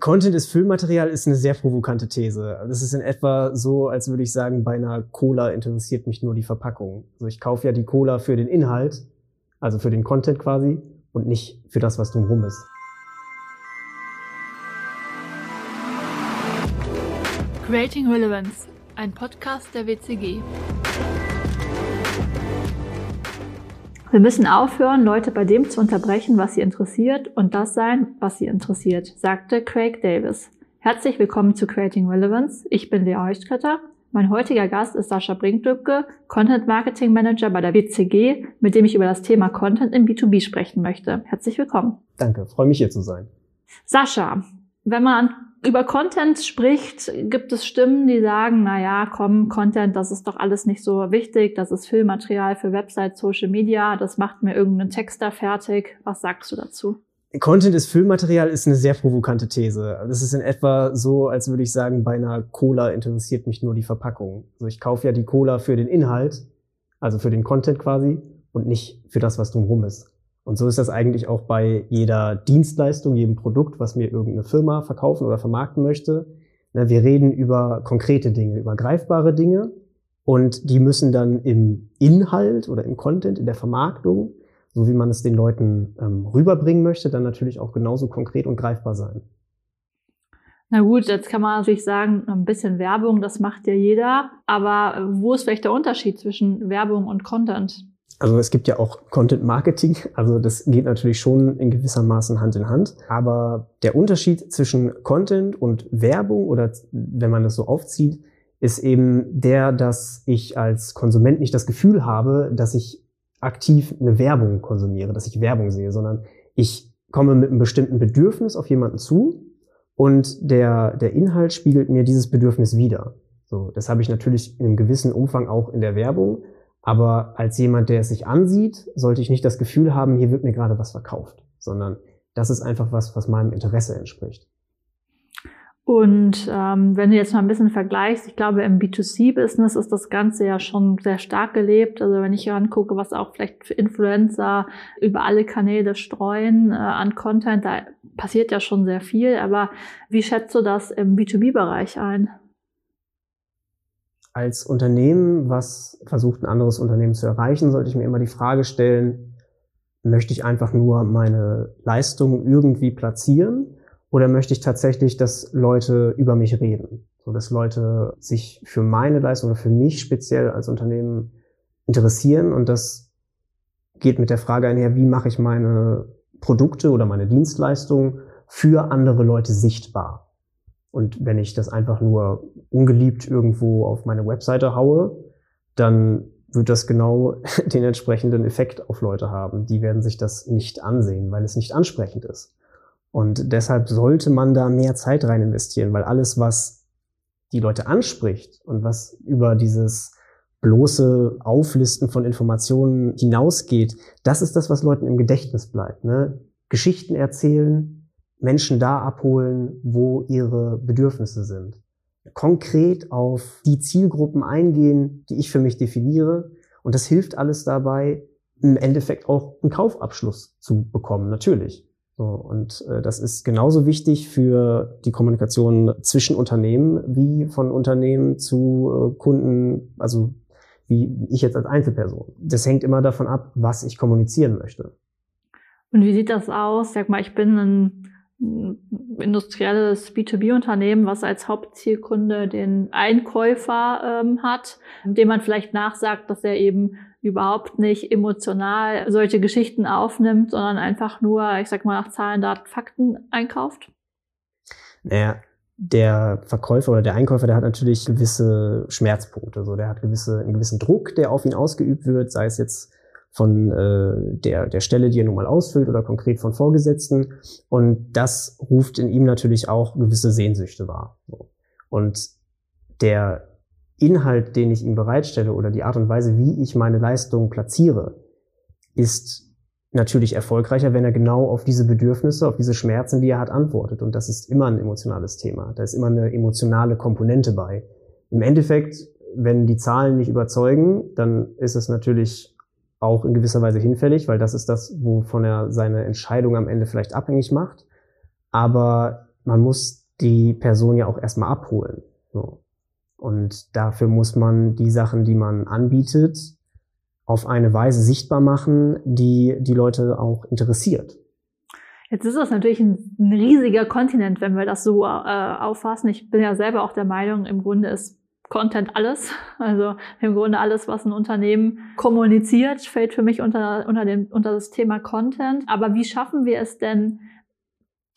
Content ist Füllmaterial ist eine sehr provokante These. Das ist in etwa so, als würde ich sagen, bei einer Cola interessiert mich nur die Verpackung. Also ich kaufe ja die Cola für den Inhalt, also für den Content quasi, und nicht für das, was drumherum ist. Creating Relevance, ein Podcast der WCG. Wir müssen aufhören, Leute bei dem zu unterbrechen, was sie interessiert und das sein, was sie interessiert, sagte Craig Davis. Herzlich willkommen zu Creating Relevance. Ich bin Lea Heuchtketter. Mein heutiger Gast ist Sascha Brinklübke, Content Marketing Manager bei der WCG, mit dem ich über das Thema Content im B2B sprechen möchte. Herzlich willkommen. Danke, freue mich hier zu sein. Sascha, wenn man über Content spricht, gibt es Stimmen, die sagen, na ja, komm, Content, das ist doch alles nicht so wichtig, das ist Filmmaterial für Website, Social Media, das macht mir irgendeinen Texter fertig. Was sagst du dazu? Content ist Filmmaterial ist eine sehr provokante These. Das ist in etwa so, als würde ich sagen, bei einer Cola interessiert mich nur die Verpackung. Also ich kaufe ja die Cola für den Inhalt, also für den Content quasi und nicht für das, was drumherum ist. Und so ist das eigentlich auch bei jeder Dienstleistung, jedem Produkt, was mir irgendeine Firma verkaufen oder vermarkten möchte. Wir reden über konkrete Dinge, über greifbare Dinge und die müssen dann im Inhalt oder im Content, in der Vermarktung, so wie man es den Leuten ähm, rüberbringen möchte, dann natürlich auch genauso konkret und greifbar sein. Na gut, jetzt kann man natürlich sagen, ein bisschen Werbung, das macht ja jeder. Aber wo ist vielleicht der Unterschied zwischen Werbung und Content? Also es gibt ja auch Content Marketing, also das geht natürlich schon in gewissermaßen Hand in Hand. Aber der Unterschied zwischen Content und Werbung oder wenn man das so aufzieht, ist eben der, dass ich als Konsument nicht das Gefühl habe, dass ich aktiv eine Werbung konsumiere, dass ich Werbung sehe, sondern ich komme mit einem bestimmten Bedürfnis auf jemanden zu und der, der Inhalt spiegelt mir dieses Bedürfnis wieder. So, das habe ich natürlich in einem gewissen Umfang auch in der Werbung, aber als jemand, der es sich ansieht, sollte ich nicht das Gefühl haben, hier wird mir gerade was verkauft, sondern das ist einfach was, was meinem Interesse entspricht. Und ähm, wenn du jetzt mal ein bisschen vergleichst, ich glaube, im B2C-Business ist das Ganze ja schon sehr stark gelebt. Also wenn ich hier angucke, was auch vielleicht Influencer über alle Kanäle streuen äh, an Content, da passiert ja schon sehr viel. Aber wie schätzt du das im B2B-Bereich ein? Als Unternehmen, was versucht, ein anderes Unternehmen zu erreichen, sollte ich mir immer die Frage stellen, möchte ich einfach nur meine Leistung irgendwie platzieren oder möchte ich tatsächlich, dass Leute über mich reden? So dass Leute sich für meine Leistung oder für mich speziell als Unternehmen interessieren und das geht mit der Frage einher, wie mache ich meine Produkte oder meine Dienstleistungen für andere Leute sichtbar? Und wenn ich das einfach nur ungeliebt irgendwo auf meine Webseite haue, dann wird das genau den entsprechenden Effekt auf Leute haben. Die werden sich das nicht ansehen, weil es nicht ansprechend ist. Und deshalb sollte man da mehr Zeit rein investieren, weil alles, was die Leute anspricht und was über dieses bloße Auflisten von Informationen hinausgeht, das ist das, was Leuten im Gedächtnis bleibt. Ne? Geschichten erzählen, Menschen da abholen, wo ihre Bedürfnisse sind. Konkret auf die Zielgruppen eingehen, die ich für mich definiere. Und das hilft alles dabei, im Endeffekt auch einen Kaufabschluss zu bekommen, natürlich. So, und äh, das ist genauso wichtig für die Kommunikation zwischen Unternehmen wie von Unternehmen zu äh, Kunden, also wie ich jetzt als Einzelperson. Das hängt immer davon ab, was ich kommunizieren möchte. Und wie sieht das aus? Sag mal, ich bin ein industrielles B2B-Unternehmen, was als Hauptzielkunde den Einkäufer ähm, hat, dem man vielleicht nachsagt, dass er eben überhaupt nicht emotional solche Geschichten aufnimmt, sondern einfach nur, ich sag mal, nach Zahlen, Daten, Fakten einkauft? Naja, der Verkäufer oder der Einkäufer, der hat natürlich gewisse Schmerzpunkte. So, der hat gewisse, einen gewissen Druck, der auf ihn ausgeübt wird, sei es jetzt von äh, der, der Stelle, die er nun mal ausfüllt oder konkret von Vorgesetzten. Und das ruft in ihm natürlich auch gewisse Sehnsüchte wahr. Und der Inhalt, den ich ihm bereitstelle oder die Art und Weise, wie ich meine Leistung platziere, ist natürlich erfolgreicher, wenn er genau auf diese Bedürfnisse, auf diese Schmerzen, die er hat, antwortet. Und das ist immer ein emotionales Thema. Da ist immer eine emotionale Komponente bei. Im Endeffekt, wenn die Zahlen nicht überzeugen, dann ist es natürlich auch in gewisser Weise hinfällig, weil das ist das, wovon er seine Entscheidung am Ende vielleicht abhängig macht. Aber man muss die Person ja auch erstmal abholen. So. Und dafür muss man die Sachen, die man anbietet, auf eine Weise sichtbar machen, die die Leute auch interessiert. Jetzt ist das natürlich ein, riesiger Kontinent, wenn wir das so äh, auffassen. Ich bin ja selber auch der Meinung, im Grunde ist Content alles. Also im Grunde alles, was ein Unternehmen kommuniziert, fällt für mich unter, unter, dem, unter das Thema Content. Aber wie schaffen wir es denn,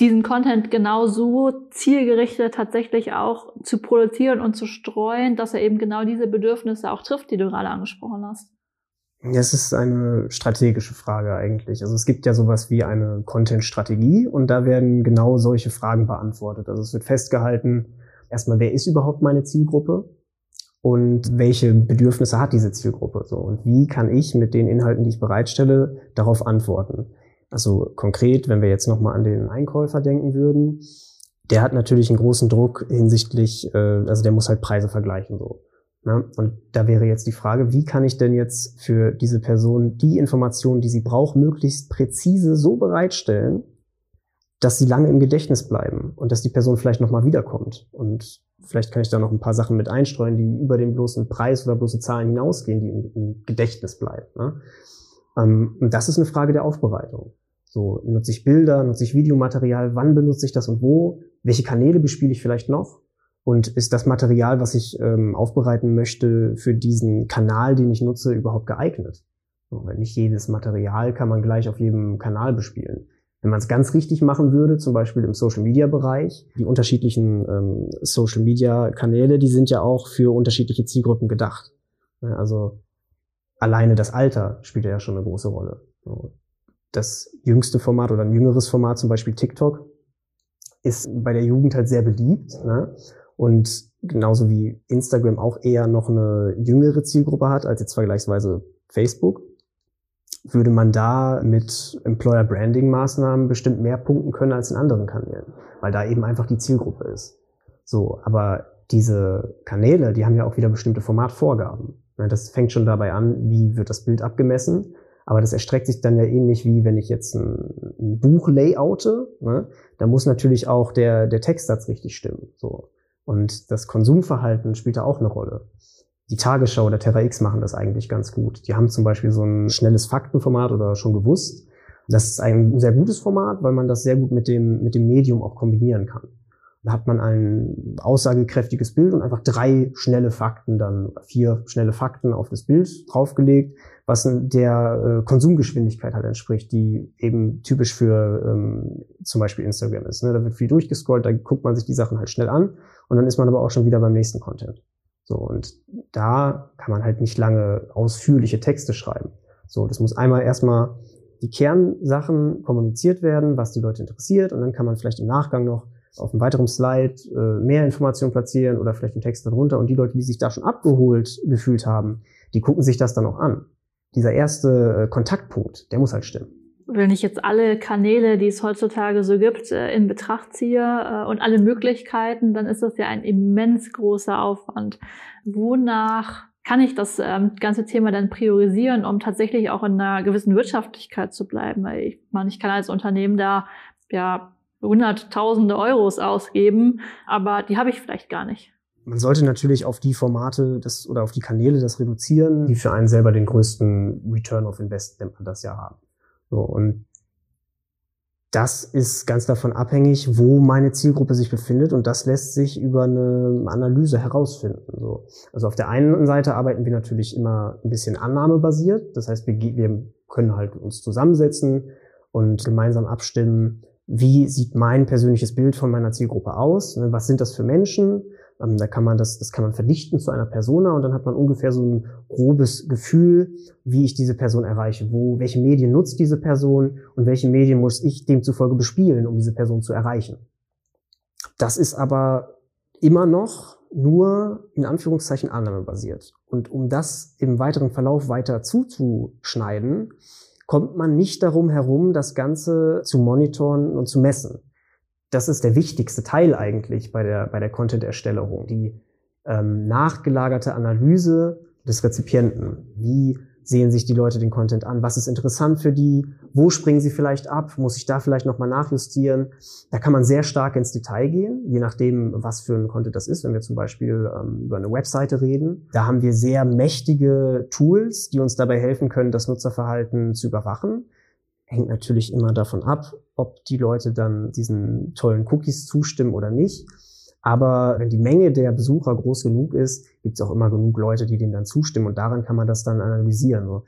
diesen Content genau so zielgerichtet tatsächlich auch zu produzieren und zu streuen, dass er eben genau diese Bedürfnisse auch trifft, die du gerade angesprochen hast? Ja, es ist eine strategische Frage eigentlich. Also es gibt ja sowas wie eine Content-Strategie und da werden genau solche Fragen beantwortet. Also es wird festgehalten, erstmal, wer ist überhaupt meine Zielgruppe? Und welche Bedürfnisse hat diese Zielgruppe? So, und wie kann ich mit den Inhalten, die ich bereitstelle, darauf antworten? Also konkret, wenn wir jetzt nochmal an den Einkäufer denken würden, der hat natürlich einen großen Druck hinsichtlich, äh, also der muss halt Preise vergleichen so. Ne? Und da wäre jetzt die Frage, wie kann ich denn jetzt für diese Person die Informationen, die sie braucht, möglichst präzise so bereitstellen, dass sie lange im Gedächtnis bleiben und dass die Person vielleicht nochmal wiederkommt. Und vielleicht kann ich da noch ein paar Sachen mit einstreuen, die über den bloßen Preis oder bloße Zahlen hinausgehen, die im, im Gedächtnis bleiben. Ne? Ähm, und das ist eine Frage der Aufbereitung. So, nutze ich Bilder, nutze ich Videomaterial, wann benutze ich das und wo? Welche Kanäle bespiele ich vielleicht noch? Und ist das Material, was ich ähm, aufbereiten möchte, für diesen Kanal, den ich nutze, überhaupt geeignet? So, weil nicht jedes Material kann man gleich auf jedem Kanal bespielen. Wenn man es ganz richtig machen würde, zum Beispiel im Social Media Bereich, die unterschiedlichen ähm, Social Media Kanäle, die sind ja auch für unterschiedliche Zielgruppen gedacht. Also alleine das Alter spielt ja schon eine große Rolle. Das jüngste Format oder ein jüngeres Format, zum Beispiel TikTok, ist bei der Jugend halt sehr beliebt. Ne? Und genauso wie Instagram auch eher noch eine jüngere Zielgruppe hat als jetzt vergleichsweise Facebook, würde man da mit Employer Branding Maßnahmen bestimmt mehr punkten können als in anderen Kanälen, weil da eben einfach die Zielgruppe ist. So, aber diese Kanäle, die haben ja auch wieder bestimmte Formatvorgaben. Das fängt schon dabei an, wie wird das Bild abgemessen. Aber das erstreckt sich dann ja ähnlich wie wenn ich jetzt ein, ein Buch layoute. Ne? Da muss natürlich auch der, der Textsatz richtig stimmen. So. Und das Konsumverhalten spielt da auch eine Rolle. Die Tagesschau oder Terra X machen das eigentlich ganz gut. Die haben zum Beispiel so ein schnelles Faktenformat oder schon gewusst. Das ist ein sehr gutes Format, weil man das sehr gut mit dem, mit dem Medium auch kombinieren kann. Da hat man ein aussagekräftiges Bild und einfach drei schnelle Fakten, dann vier schnelle Fakten auf das Bild draufgelegt, was der äh, Konsumgeschwindigkeit halt entspricht, die eben typisch für ähm, zum Beispiel Instagram ist. Ne? Da wird viel durchgescrollt, da guckt man sich die Sachen halt schnell an und dann ist man aber auch schon wieder beim nächsten Content. So, und da kann man halt nicht lange ausführliche Texte schreiben. So, das muss einmal erstmal die Kernsachen kommuniziert werden, was die Leute interessiert, und dann kann man vielleicht im Nachgang noch auf einem weiteren Slide äh, mehr Informationen platzieren oder vielleicht einen Text darunter. Und die Leute, die sich da schon abgeholt gefühlt haben, die gucken sich das dann auch an. Dieser erste äh, Kontaktpunkt, der muss halt stimmen. Wenn ich jetzt alle Kanäle, die es heutzutage so gibt, äh, in Betracht ziehe äh, und alle Möglichkeiten, dann ist das ja ein immens großer Aufwand. Wonach kann ich das ähm, ganze Thema dann priorisieren, um tatsächlich auch in einer gewissen Wirtschaftlichkeit zu bleiben? Ich meine, ich kann als Unternehmen da ja hunderttausende Euros ausgeben, aber die habe ich vielleicht gar nicht. Man sollte natürlich auf die Formate das, oder auf die Kanäle das reduzieren, die für einen selber den größten Return of Invest, nennt man das ja haben. So, und das ist ganz davon abhängig, wo meine Zielgruppe sich befindet und das lässt sich über eine Analyse herausfinden. So. Also auf der einen Seite arbeiten wir natürlich immer ein bisschen annahmebasiert, das heißt, wir, wir können halt uns zusammensetzen und gemeinsam abstimmen, wie sieht mein persönliches Bild von meiner Zielgruppe aus, ne, was sind das für Menschen, ähm, da kann man das, das kann man verdichten zu einer Persona und dann hat man ungefähr so ein grobes Gefühl, wie ich diese Person erreiche, wo, welche Medien nutzt diese Person und welche Medien muss ich demzufolge bespielen, um diese Person zu erreichen. Das ist aber immer noch nur in Anführungszeichen annahmebasiert. Und um das im weiteren Verlauf weiter zuzuschneiden, kommt man nicht darum herum, das Ganze zu monitoren und zu messen. Das ist der wichtigste Teil eigentlich bei der, bei der Content-Erstellung. Die ähm, nachgelagerte Analyse des Rezipienten. Wie sehen sich die Leute den Content an? Was ist interessant für die? Wo springen sie vielleicht ab? Muss ich da vielleicht nochmal nachjustieren? Da kann man sehr stark ins Detail gehen, je nachdem, was für ein Content das ist. Wenn wir zum Beispiel ähm, über eine Webseite reden, da haben wir sehr mächtige Tools, die uns dabei helfen können, das Nutzerverhalten zu überwachen. Hängt natürlich immer davon ab, ob die Leute dann diesen tollen Cookies zustimmen oder nicht. Aber wenn die Menge der Besucher groß genug ist, gibt es auch immer genug Leute, die dem dann zustimmen. Und daran kann man das dann analysieren. So,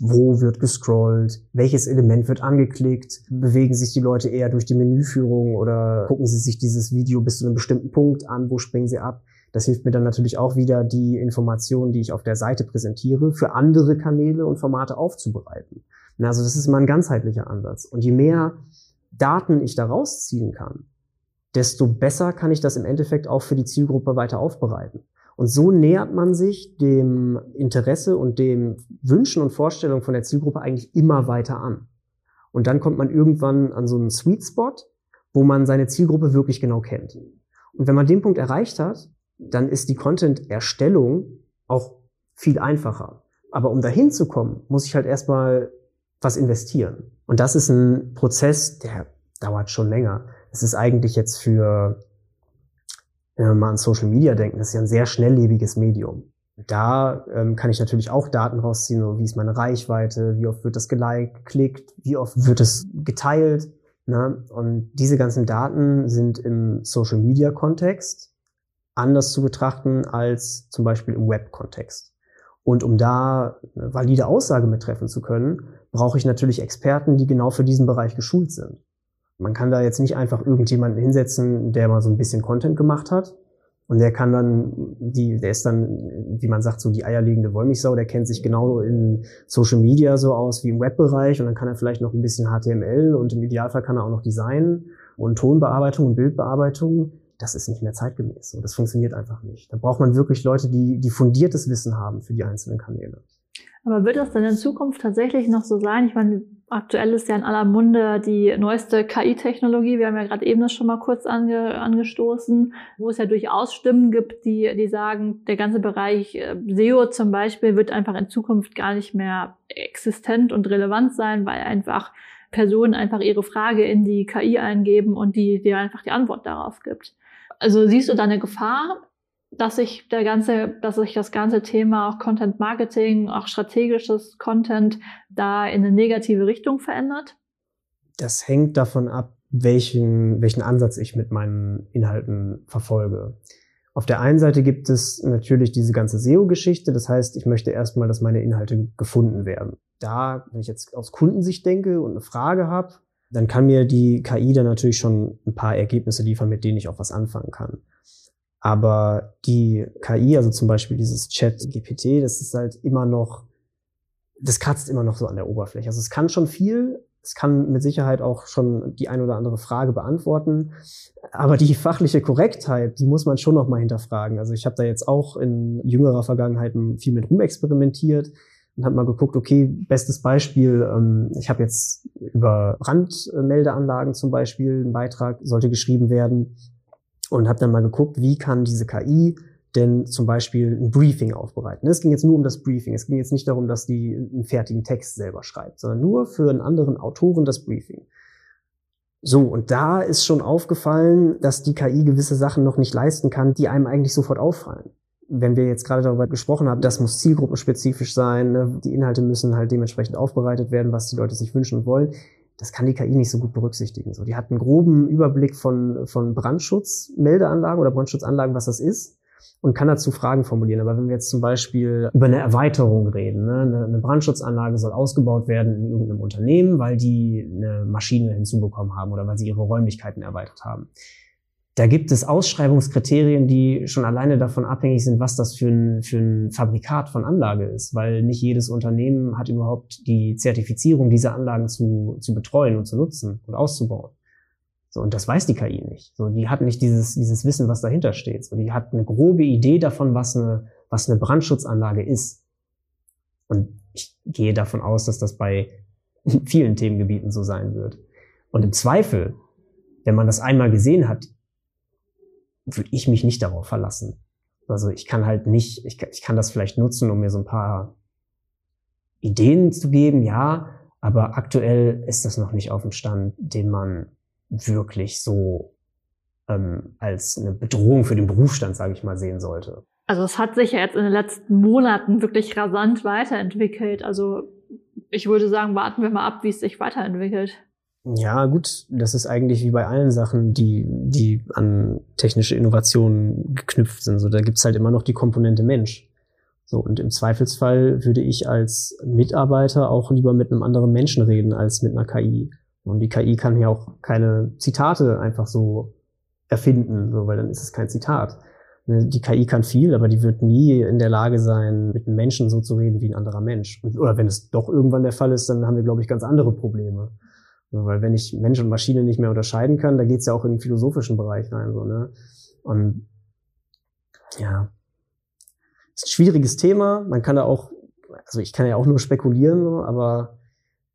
wo wird gescrollt? Welches Element wird angeklickt? Bewegen sich die Leute eher durch die Menüführung oder gucken sie sich dieses Video bis zu einem bestimmten Punkt an? Wo springen sie ab? Das hilft mir dann natürlich auch wieder, die Informationen, die ich auf der Seite präsentiere, für andere Kanäle und Formate aufzubereiten. Also das ist mal ein ganzheitlicher Ansatz. Und je mehr Daten ich da rausziehen kann, desto besser kann ich das im Endeffekt auch für die Zielgruppe weiter aufbereiten. Und so nähert man sich dem Interesse und dem Wünschen und Vorstellungen von der Zielgruppe eigentlich immer weiter an. Und dann kommt man irgendwann an so einen Sweet Spot, wo man seine Zielgruppe wirklich genau kennt. Und wenn man den Punkt erreicht hat, dann ist die Content-Erstellung auch viel einfacher. Aber um dahin zu kommen, muss ich halt erstmal was investieren. Und das ist ein Prozess, der dauert schon länger es ist eigentlich jetzt für, wenn wir mal an Social Media denken, das ist ja ein sehr schnelllebiges Medium. Da ähm, kann ich natürlich auch Daten rausziehen, so wie ist meine Reichweite, wie oft wird das geliked, geklickt, wie oft wird es geteilt. Ne? Und diese ganzen Daten sind im Social Media Kontext anders zu betrachten als zum Beispiel im Web-Kontext. Und um da eine valide Aussage mit treffen zu können, brauche ich natürlich Experten, die genau für diesen Bereich geschult sind. Man kann da jetzt nicht einfach irgendjemanden hinsetzen, der mal so ein bisschen Content gemacht hat. Und der kann dann, die, der ist dann, wie man sagt, so die eierlegende Wollmilchsau, der kennt sich genau in Social Media so aus wie im Webbereich und dann kann er vielleicht noch ein bisschen HTML und im Idealfall kann er auch noch Design und Tonbearbeitung und Bildbearbeitung. Das ist nicht mehr zeitgemäß. So, das funktioniert einfach nicht. Da braucht man wirklich Leute, die, die fundiertes Wissen haben für die einzelnen Kanäle. Aber wird das dann in Zukunft tatsächlich noch so sein? Ich meine, aktuell ist ja in aller Munde die neueste KI-Technologie. Wir haben ja gerade eben das schon mal kurz ange, angestoßen, wo es ja durchaus Stimmen gibt, die, die sagen, der ganze Bereich äh, SEO zum Beispiel wird einfach in Zukunft gar nicht mehr existent und relevant sein, weil einfach Personen einfach ihre Frage in die KI eingeben und die dir einfach die Antwort darauf gibt. Also siehst du da eine Gefahr dass sich der ganze, dass sich das ganze Thema auch Content Marketing, auch strategisches Content da in eine negative Richtung verändert? Das hängt davon ab, welchen, welchen Ansatz ich mit meinen Inhalten verfolge. Auf der einen Seite gibt es natürlich diese ganze SEO-Geschichte. Das heißt, ich möchte erstmal, dass meine Inhalte gefunden werden. Da, wenn ich jetzt aus Kundensicht denke und eine Frage habe, dann kann mir die KI dann natürlich schon ein paar Ergebnisse liefern, mit denen ich auch was anfangen kann. Aber die KI, also zum Beispiel dieses Chat GPT, das ist halt immer noch, das kratzt immer noch so an der Oberfläche. Also es kann schon viel, es kann mit Sicherheit auch schon die ein oder andere Frage beantworten, aber die fachliche Korrektheit, die muss man schon noch mal hinterfragen. Also ich habe da jetzt auch in jüngerer Vergangenheit viel mit rumexperimentiert und habe mal geguckt, okay, bestes Beispiel, ähm, ich habe jetzt über Brandmeldeanlagen zum Beispiel, ein Beitrag sollte geschrieben werden und habe dann mal geguckt, wie kann diese KI denn zum Beispiel ein Briefing aufbereiten. Es ging jetzt nur um das Briefing. Es ging jetzt nicht darum, dass die einen fertigen Text selber schreibt, sondern nur für einen anderen Autoren das Briefing. So, und da ist schon aufgefallen, dass die KI gewisse Sachen noch nicht leisten kann, die einem eigentlich sofort auffallen. Wenn wir jetzt gerade darüber gesprochen haben, das muss zielgruppenspezifisch sein, ne? die Inhalte müssen halt dementsprechend aufbereitet werden, was die Leute sich wünschen und wollen das kann die KI nicht so gut berücksichtigen. So, die hat einen groben Überblick von, von Brandschutzmeldeanlagen oder Brandschutzanlagen, was das ist, und kann dazu Fragen formulieren. Aber wenn wir jetzt zum Beispiel über eine Erweiterung reden, ne, eine Brandschutzanlage soll ausgebaut werden in irgendeinem Unternehmen, weil die eine Maschine hinzubekommen haben oder weil sie ihre Räumlichkeiten erweitert haben da gibt es Ausschreibungskriterien, die schon alleine davon abhängig sind, was das für ein, für ein Fabrikat von Anlage ist, weil nicht jedes Unternehmen hat überhaupt die Zertifizierung, diese Anlagen zu, zu betreuen und zu nutzen und auszubauen. So, und das weiß die KI nicht. So, die hat nicht dieses, dieses Wissen, was dahinter steht. So, die hat eine grobe Idee davon, was eine, was eine Brandschutzanlage ist. Und ich gehe davon aus, dass das bei vielen Themengebieten so sein wird. Und im Zweifel, wenn man das einmal gesehen hat, würde ich mich nicht darauf verlassen. Also ich kann halt nicht, ich, ich kann das vielleicht nutzen, um mir so ein paar Ideen zu geben, ja, aber aktuell ist das noch nicht auf dem Stand, den man wirklich so ähm, als eine Bedrohung für den Berufsstand, sage ich mal, sehen sollte. Also es hat sich ja jetzt in den letzten Monaten wirklich rasant weiterentwickelt. Also ich würde sagen, warten wir mal ab, wie es sich weiterentwickelt. Ja, gut, das ist eigentlich wie bei allen Sachen, die, die an technische Innovationen geknüpft sind. So, da gibt's halt immer noch die Komponente Mensch. So, und im Zweifelsfall würde ich als Mitarbeiter auch lieber mit einem anderen Menschen reden als mit einer KI. Und die KI kann ja auch keine Zitate einfach so erfinden, so, weil dann ist es kein Zitat. Ne, die KI kann viel, aber die wird nie in der Lage sein, mit einem Menschen so zu reden wie ein anderer Mensch. oder wenn es doch irgendwann der Fall ist, dann haben wir, glaube ich, ganz andere Probleme. Weil wenn ich Mensch und Maschine nicht mehr unterscheiden kann, da geht's ja auch in den philosophischen Bereich rein. So, ne? Und ja, ist ein schwieriges Thema. Man kann da auch, also ich kann ja auch nur spekulieren, so, aber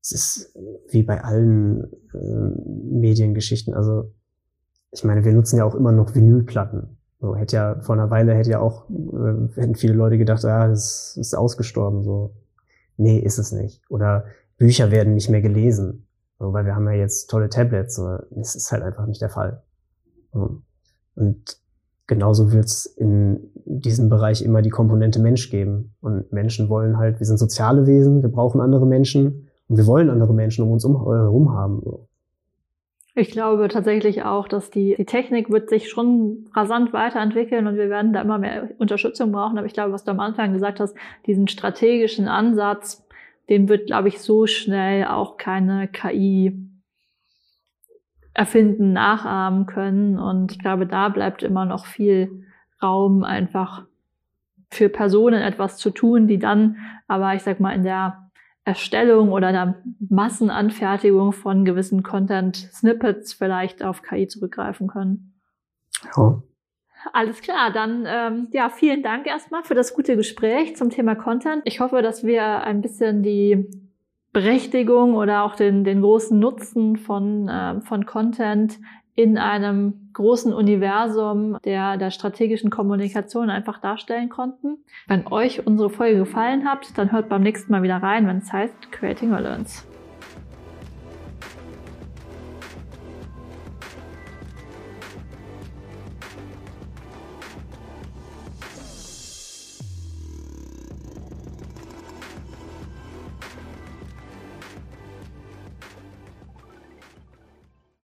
es ist wie bei allen äh, Mediengeschichten. Also ich meine, wir nutzen ja auch immer noch Vinylplatten. So, hätte ja, vor einer Weile hätte ja auch, äh, hätten viele Leute gedacht, ah, das ist ausgestorben, so. Nee, ist es nicht. Oder Bücher werden nicht mehr gelesen. So, weil wir haben ja jetzt tolle Tablets. So. Das ist halt einfach nicht der Fall. Und genauso wird es in diesem Bereich immer die Komponente Mensch geben. Und Menschen wollen halt, wir sind soziale Wesen, wir brauchen andere Menschen und wir wollen andere Menschen um uns herum haben. So. Ich glaube tatsächlich auch, dass die, die Technik wird sich schon rasant weiterentwickeln und wir werden da immer mehr Unterstützung brauchen. Aber ich glaube, was du am Anfang gesagt hast, diesen strategischen Ansatz, den wird, glaube ich, so schnell auch keine KI erfinden, nachahmen können. Und ich glaube, da bleibt immer noch viel Raum, einfach für Personen etwas zu tun, die dann aber, ich sag mal, in der Erstellung oder der Massenanfertigung von gewissen Content-Snippets vielleicht auf KI zurückgreifen können. Ja. Alles klar, dann ähm, ja, vielen Dank erstmal für das gute Gespräch zum Thema Content. Ich hoffe, dass wir ein bisschen die Berechtigung oder auch den, den großen Nutzen von, äh, von Content in einem großen Universum der, der strategischen Kommunikation einfach darstellen konnten. Wenn euch unsere Folge gefallen hat, dann hört beim nächsten Mal wieder rein, wenn es heißt Creating Relevance.